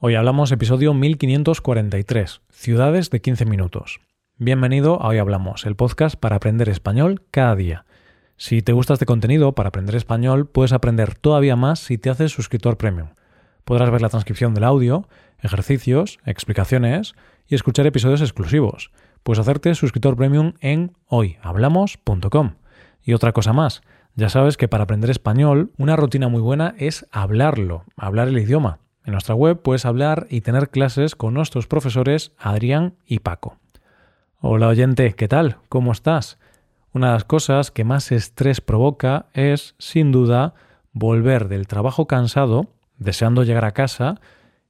Hoy hablamos episodio 1543, Ciudades de 15 minutos. Bienvenido a Hoy Hablamos, el podcast para aprender español cada día. Si te gusta este contenido para aprender español, puedes aprender todavía más si te haces suscriptor premium. Podrás ver la transcripción del audio, ejercicios, explicaciones y escuchar episodios exclusivos. Puedes hacerte suscriptor premium en hoyhablamos.com. Y otra cosa más, ya sabes que para aprender español, una rutina muy buena es hablarlo, hablar el idioma. En nuestra web puedes hablar y tener clases con nuestros profesores Adrián y Paco. Hola oyente, ¿qué tal? ¿Cómo estás? Una de las cosas que más estrés provoca es, sin duda, volver del trabajo cansado, deseando llegar a casa,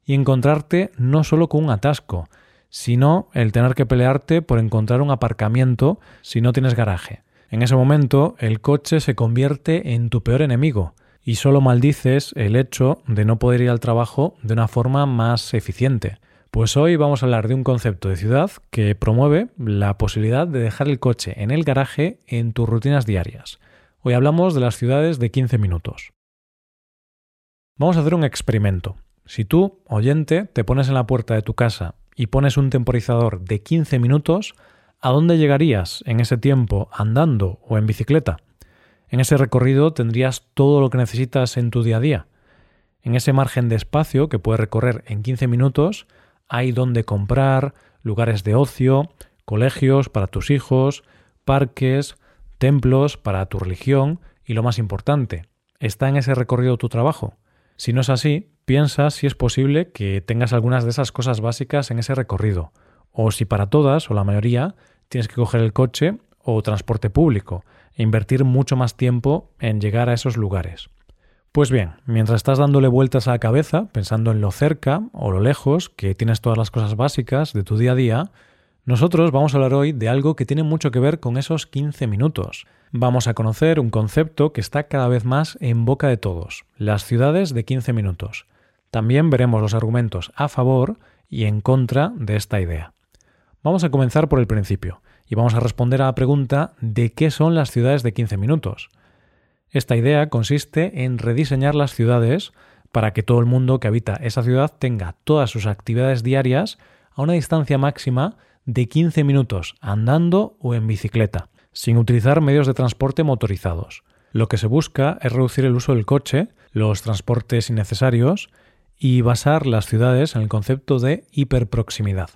y encontrarte no solo con un atasco, sino el tener que pelearte por encontrar un aparcamiento si no tienes garaje. En ese momento el coche se convierte en tu peor enemigo, y solo maldices el hecho de no poder ir al trabajo de una forma más eficiente. Pues hoy vamos a hablar de un concepto de ciudad que promueve la posibilidad de dejar el coche en el garaje en tus rutinas diarias. Hoy hablamos de las ciudades de 15 minutos. Vamos a hacer un experimento. Si tú, oyente, te pones en la puerta de tu casa y pones un temporizador de 15 minutos, ¿a dónde llegarías en ese tiempo andando o en bicicleta? En ese recorrido tendrías todo lo que necesitas en tu día a día. En ese margen de espacio que puedes recorrer en 15 minutos, hay donde comprar, lugares de ocio, colegios para tus hijos, parques, templos para tu religión y lo más importante, ¿está en ese recorrido tu trabajo? Si no es así, piensa si es posible que tengas algunas de esas cosas básicas en ese recorrido, o si para todas o la mayoría tienes que coger el coche o transporte público, e invertir mucho más tiempo en llegar a esos lugares. Pues bien, mientras estás dándole vueltas a la cabeza, pensando en lo cerca o lo lejos, que tienes todas las cosas básicas de tu día a día, nosotros vamos a hablar hoy de algo que tiene mucho que ver con esos 15 minutos. Vamos a conocer un concepto que está cada vez más en boca de todos, las ciudades de 15 minutos. También veremos los argumentos a favor y en contra de esta idea. Vamos a comenzar por el principio y vamos a responder a la pregunta de qué son las ciudades de 15 minutos. Esta idea consiste en rediseñar las ciudades para que todo el mundo que habita esa ciudad tenga todas sus actividades diarias a una distancia máxima de 15 minutos andando o en bicicleta, sin utilizar medios de transporte motorizados. Lo que se busca es reducir el uso del coche, los transportes innecesarios y basar las ciudades en el concepto de hiperproximidad.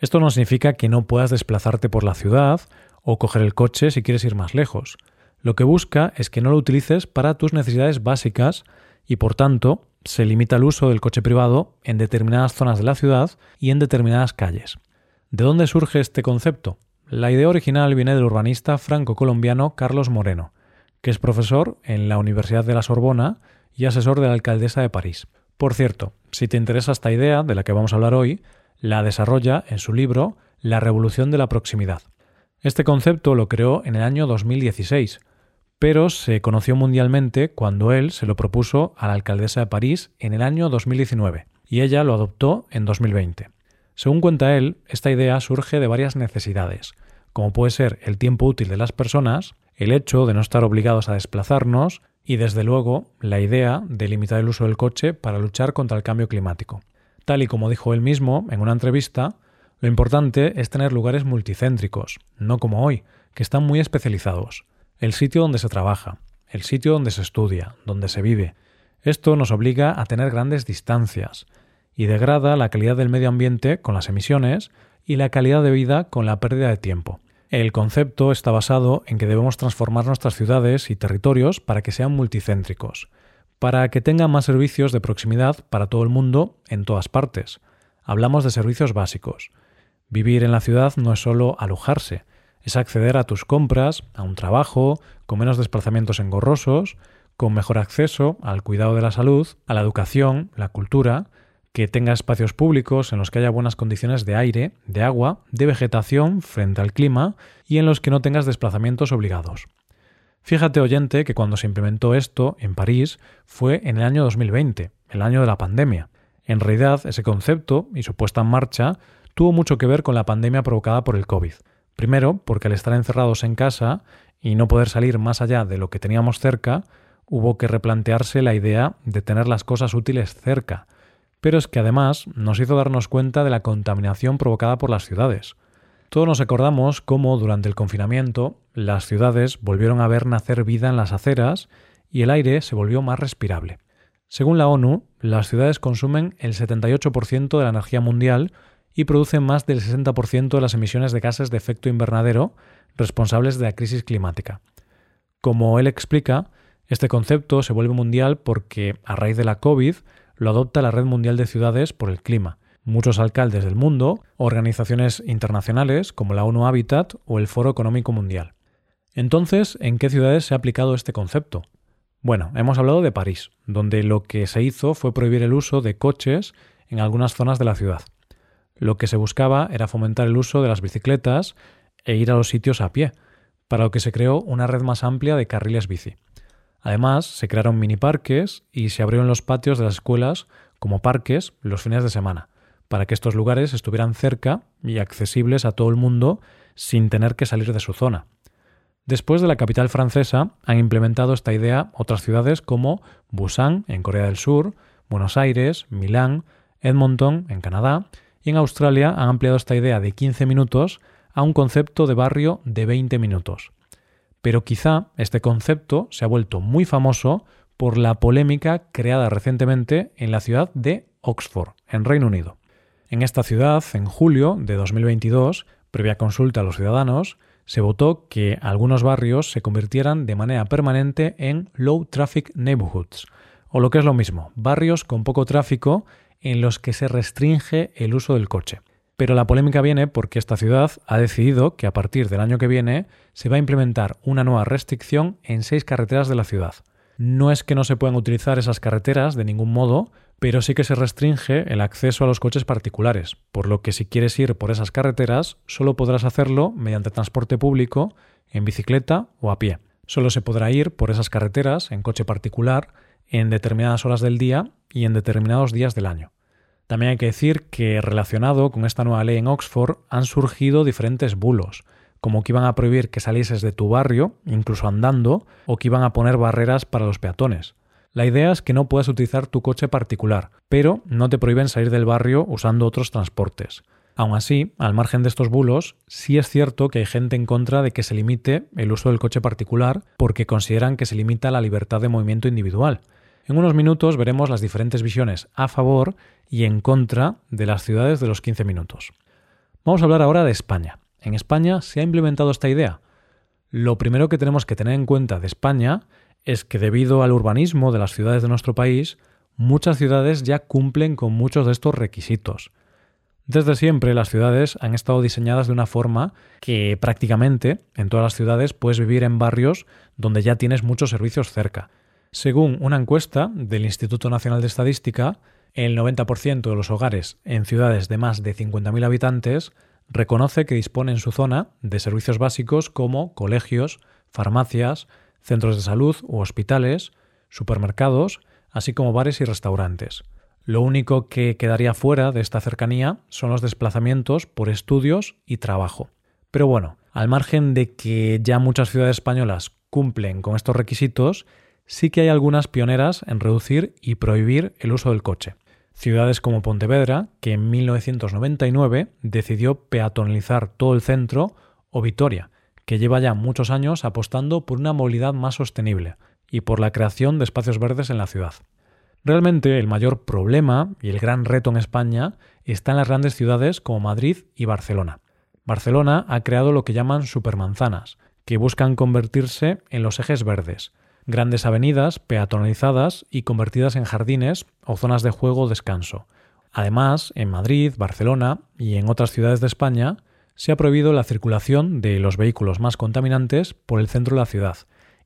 Esto no significa que no puedas desplazarte por la ciudad o coger el coche si quieres ir más lejos. Lo que busca es que no lo utilices para tus necesidades básicas y por tanto se limita el uso del coche privado en determinadas zonas de la ciudad y en determinadas calles. ¿De dónde surge este concepto? La idea original viene del urbanista franco-colombiano Carlos Moreno, que es profesor en la Universidad de la Sorbona y asesor de la alcaldesa de París. Por cierto, si te interesa esta idea de la que vamos a hablar hoy, la desarrolla en su libro La revolución de la proximidad. Este concepto lo creó en el año 2016, pero se conoció mundialmente cuando él se lo propuso a la alcaldesa de París en el año 2019, y ella lo adoptó en 2020. Según cuenta él, esta idea surge de varias necesidades, como puede ser el tiempo útil de las personas, el hecho de no estar obligados a desplazarnos y, desde luego, la idea de limitar el uso del coche para luchar contra el cambio climático. Tal y como dijo él mismo en una entrevista, lo importante es tener lugares multicéntricos, no como hoy, que están muy especializados. El sitio donde se trabaja, el sitio donde se estudia, donde se vive. Esto nos obliga a tener grandes distancias y degrada la calidad del medio ambiente con las emisiones y la calidad de vida con la pérdida de tiempo. El concepto está basado en que debemos transformar nuestras ciudades y territorios para que sean multicéntricos, para que tengan más servicios de proximidad para todo el mundo en todas partes. Hablamos de servicios básicos. Vivir en la ciudad no es solo alojarse, es acceder a tus compras, a un trabajo, con menos desplazamientos engorrosos, con mejor acceso al cuidado de la salud, a la educación, la cultura, que tenga espacios públicos en los que haya buenas condiciones de aire, de agua, de vegetación frente al clima y en los que no tengas desplazamientos obligados. Fíjate, oyente, que cuando se implementó esto en París fue en el año 2020, el año de la pandemia. En realidad, ese concepto y su puesta en marcha tuvo mucho que ver con la pandemia provocada por el COVID. Primero, porque al estar encerrados en casa y no poder salir más allá de lo que teníamos cerca, hubo que replantearse la idea de tener las cosas útiles cerca. pero es que además nos hizo darnos cuenta de la contaminación provocada por las ciudades. Todos nos acordamos cómo durante el confinamiento las ciudades volvieron a ver nacer vida en las aceras y el aire se volvió más respirable. Según la ONU, las ciudades consumen el 78% de la energía mundial y producen más del 60% de las emisiones de gases de efecto invernadero responsables de la crisis climática. Como él explica, este concepto se vuelve mundial porque, a raíz de la COVID, lo adopta la Red Mundial de Ciudades por el Clima. Muchos alcaldes del mundo, organizaciones internacionales como la ONU Habitat o el Foro Económico Mundial. Entonces, ¿en qué ciudades se ha aplicado este concepto? Bueno, hemos hablado de París, donde lo que se hizo fue prohibir el uso de coches en algunas zonas de la ciudad. Lo que se buscaba era fomentar el uso de las bicicletas e ir a los sitios a pie, para lo que se creó una red más amplia de carriles bici. Además, se crearon mini parques y se abrieron los patios de las escuelas como parques los fines de semana, para que estos lugares estuvieran cerca y accesibles a todo el mundo sin tener que salir de su zona. Después de la capital francesa, han implementado esta idea otras ciudades como Busan, en Corea del Sur, Buenos Aires, Milán, Edmonton, en Canadá, y en Australia han ampliado esta idea de 15 minutos a un concepto de barrio de 20 minutos. Pero quizá este concepto se ha vuelto muy famoso por la polémica creada recientemente en la ciudad de Oxford, en Reino Unido. En esta ciudad, en julio de 2022, previa consulta a los ciudadanos, se votó que algunos barrios se convirtieran de manera permanente en Low Traffic Neighborhoods, o lo que es lo mismo, barrios con poco tráfico en los que se restringe el uso del coche. Pero la polémica viene porque esta ciudad ha decidido que a partir del año que viene se va a implementar una nueva restricción en seis carreteras de la ciudad. No es que no se puedan utilizar esas carreteras de ningún modo, pero sí que se restringe el acceso a los coches particulares, por lo que si quieres ir por esas carreteras solo podrás hacerlo mediante transporte público, en bicicleta o a pie. Solo se podrá ir por esas carreteras en coche particular en determinadas horas del día y en determinados días del año. También hay que decir que relacionado con esta nueva ley en Oxford han surgido diferentes bulos, como que iban a prohibir que salieses de tu barrio, incluso andando, o que iban a poner barreras para los peatones. La idea es que no puedas utilizar tu coche particular, pero no te prohíben salir del barrio usando otros transportes. Aún así, al margen de estos bulos, sí es cierto que hay gente en contra de que se limite el uso del coche particular porque consideran que se limita la libertad de movimiento individual. En unos minutos veremos las diferentes visiones a favor y en contra de las ciudades de los 15 minutos. Vamos a hablar ahora de España. En España se ha implementado esta idea. Lo primero que tenemos que tener en cuenta de España es que debido al urbanismo de las ciudades de nuestro país, muchas ciudades ya cumplen con muchos de estos requisitos. Desde siempre las ciudades han estado diseñadas de una forma que prácticamente en todas las ciudades puedes vivir en barrios donde ya tienes muchos servicios cerca. Según una encuesta del Instituto Nacional de Estadística, el 90% de los hogares en ciudades de más de 50.000 habitantes reconoce que dispone en su zona de servicios básicos como colegios, farmacias, centros de salud u hospitales, supermercados, así como bares y restaurantes. Lo único que quedaría fuera de esta cercanía son los desplazamientos por estudios y trabajo. Pero bueno, al margen de que ya muchas ciudades españolas cumplen con estos requisitos, sí que hay algunas pioneras en reducir y prohibir el uso del coche. Ciudades como Pontevedra, que en 1999 decidió peatonalizar todo el centro, o Vitoria, que lleva ya muchos años apostando por una movilidad más sostenible y por la creación de espacios verdes en la ciudad. Realmente el mayor problema y el gran reto en España está en las grandes ciudades como Madrid y Barcelona. Barcelona ha creado lo que llaman supermanzanas, que buscan convertirse en los ejes verdes, grandes avenidas peatonalizadas y convertidas en jardines o zonas de juego o descanso. Además, en Madrid, Barcelona y en otras ciudades de España se ha prohibido la circulación de los vehículos más contaminantes por el centro de la ciudad,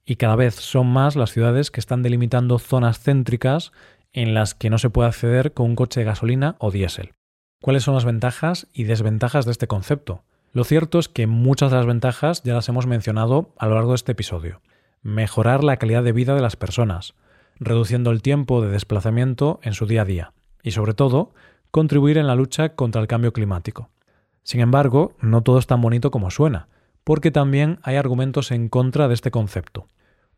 y cada vez son más las ciudades que están delimitando zonas céntricas en las que no se puede acceder con un coche de gasolina o diésel. ¿Cuáles son las ventajas y desventajas de este concepto? Lo cierto es que muchas de las ventajas ya las hemos mencionado a lo largo de este episodio. Mejorar la calidad de vida de las personas, reduciendo el tiempo de desplazamiento en su día a día y sobre todo contribuir en la lucha contra el cambio climático. Sin embargo, no todo es tan bonito como suena, porque también hay argumentos en contra de este concepto.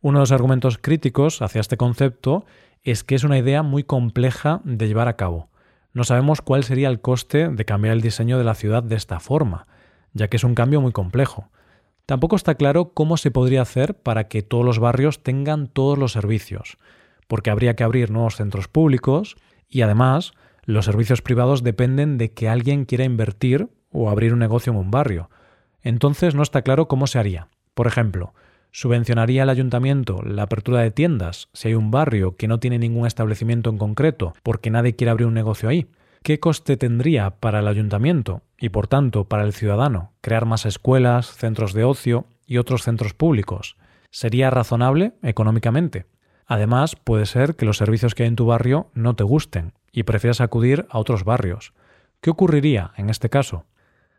Uno de los argumentos críticos hacia este concepto es que es una idea muy compleja de llevar a cabo, No sabemos cuál sería el coste de cambiar el diseño de la ciudad de esta forma, ya que es un cambio muy complejo. Tampoco está claro cómo se podría hacer para que todos los barrios tengan todos los servicios, porque habría que abrir nuevos centros públicos y además los servicios privados dependen de que alguien quiera invertir o abrir un negocio en un barrio. Entonces no está claro cómo se haría. Por ejemplo, ¿subvencionaría el ayuntamiento la apertura de tiendas si hay un barrio que no tiene ningún establecimiento en concreto porque nadie quiere abrir un negocio ahí? ¿Qué coste tendría para el ayuntamiento y por tanto para el ciudadano crear más escuelas, centros de ocio y otros centros públicos? ¿Sería razonable económicamente? Además, puede ser que los servicios que hay en tu barrio no te gusten y prefieras acudir a otros barrios. ¿Qué ocurriría en este caso?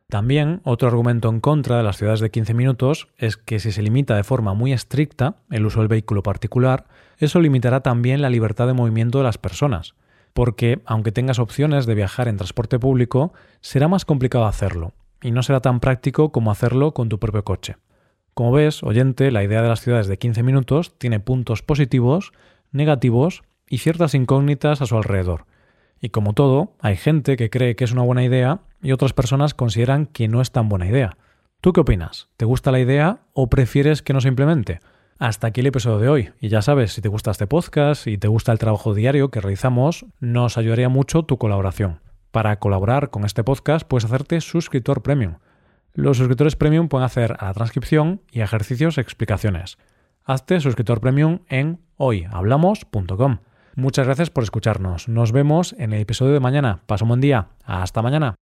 También otro argumento en contra de las ciudades de 15 minutos es que si se limita de forma muy estricta el uso del vehículo particular, eso limitará también la libertad de movimiento de las personas, porque aunque tengas opciones de viajar en transporte público, será más complicado hacerlo, y no será tan práctico como hacerlo con tu propio coche. Como ves, oyente, la idea de las ciudades de 15 minutos tiene puntos positivos, negativos y ciertas incógnitas a su alrededor. Y como todo, hay gente que cree que es una buena idea y otras personas consideran que no es tan buena idea. ¿Tú qué opinas? ¿Te gusta la idea o prefieres que no se implemente? Hasta aquí el episodio de hoy. Y ya sabes, si te gusta este podcast y te gusta el trabajo diario que realizamos, nos ayudaría mucho tu colaboración. Para colaborar con este podcast puedes hacerte suscriptor premium. Los suscriptores premium pueden hacer a la transcripción y ejercicios explicaciones. Hazte suscriptor premium en hoyhablamos.com. Muchas gracias por escucharnos. Nos vemos en el episodio de mañana. Pasa un buen día. Hasta mañana.